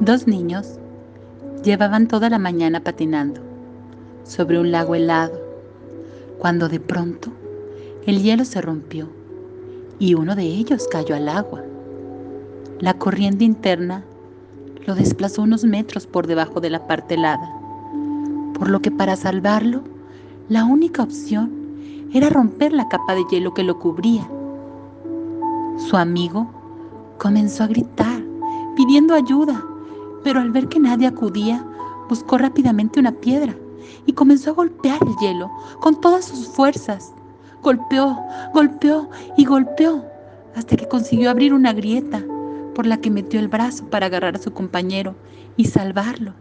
Dos niños llevaban toda la mañana patinando sobre un lago helado, cuando de pronto el hielo se rompió y uno de ellos cayó al agua. La corriente interna lo desplazó unos metros por debajo de la parte helada, por lo que para salvarlo, la única opción era romper la capa de hielo que lo cubría. Su amigo comenzó a gritar, pidiendo ayuda, pero al ver que nadie acudía, buscó rápidamente una piedra y comenzó a golpear el hielo con todas sus fuerzas. Golpeó, golpeó y golpeó hasta que consiguió abrir una grieta por la que metió el brazo para agarrar a su compañero y salvarlo.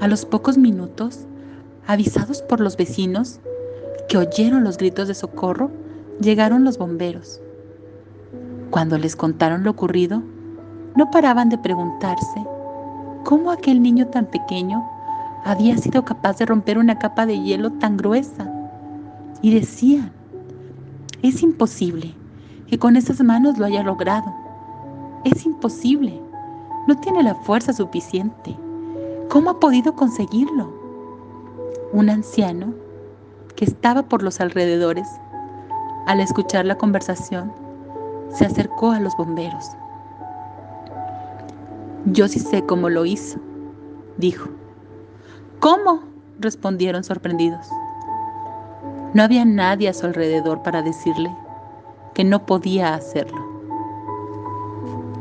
A los pocos minutos, avisados por los vecinos que oyeron los gritos de socorro, llegaron los bomberos. Cuando les contaron lo ocurrido, no paraban de preguntarse cómo aquel niño tan pequeño había sido capaz de romper una capa de hielo tan gruesa. Y decían, es imposible que con esas manos lo haya logrado. Es imposible. No tiene la fuerza suficiente. ¿Cómo ha podido conseguirlo? Un anciano que estaba por los alrededores, al escuchar la conversación, se acercó a los bomberos. Yo sí sé cómo lo hizo, dijo. ¿Cómo? respondieron sorprendidos. No había nadie a su alrededor para decirle que no podía hacerlo.